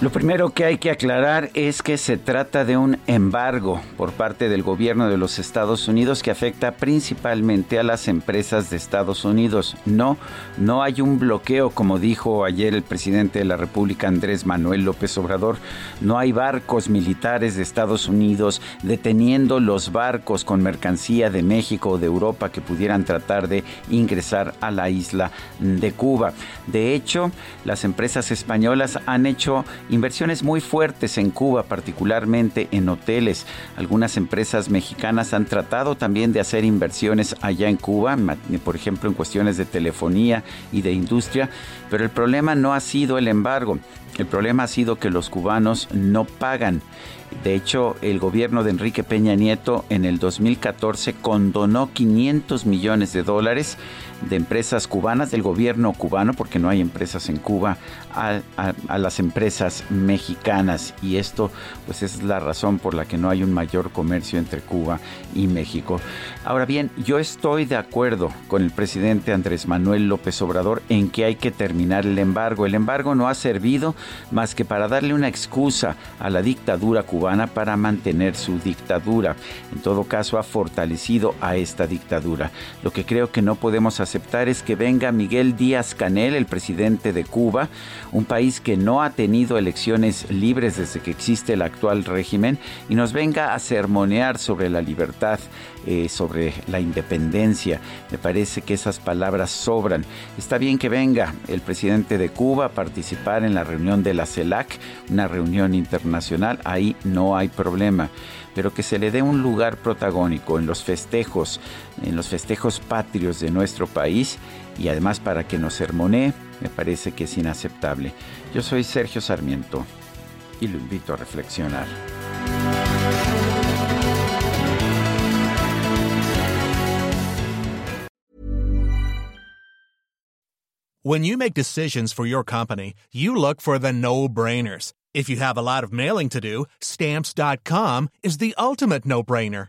Lo primero que hay que aclarar es que se trata de un embargo por parte del gobierno de los Estados Unidos que afecta principalmente a las empresas de Estados Unidos. No, no hay un bloqueo como dijo ayer el presidente de la República Andrés Manuel López Obrador. No hay barcos militares de Estados Unidos deteniendo los barcos con mercancía de México o de Europa que pudieran tratar de ingresar a la isla de Cuba. De hecho, las empresas españolas han hecho inversiones muy fuertes en Cuba, particularmente en hoteles. Algunas empresas mexicanas han tratado también de hacer inversiones allá en Cuba, por ejemplo en cuestiones de telefonía y de industria, pero el problema no ha sido el embargo, el problema ha sido que los cubanos no pagan. De hecho, el gobierno de Enrique Peña Nieto en el 2014 condonó 500 millones de dólares de empresas cubanas, del gobierno cubano, porque no hay empresas en Cuba, a, las empresas mexicanas. Y esto, pues es la razón por la que no hay un mayor comercio entre Cuba y México. Ahora bien, yo estoy de acuerdo con el presidente Andrés Manuel López Obrador en que hay que terminar el embargo. El embargo no ha servido más que para darle una excusa a la dictadura cubana para mantener su dictadura. En todo caso, ha fortalecido a esta dictadura. Lo que creo que no podemos aceptar es que venga Miguel Díaz Canel, el presidente de Cuba, un país que no ha tenido elecciones libres desde que existe el actual régimen, y nos venga a sermonear sobre la libertad, eh, sobre la independencia. Me parece que esas palabras sobran. Está bien que venga el presidente de Cuba a participar en la reunión de la CELAC, una reunión internacional, ahí no hay problema pero que se le dé un lugar protagónico en los festejos, en los festejos patrios de nuestro país y además para que nos sermonee, me parece que es inaceptable. Yo soy Sergio Sarmiento y lo invito a reflexionar. When you make decisions for your company, you look for the no-brainers. If you have a lot of mailing to do, stamps.com is the ultimate no-brainer.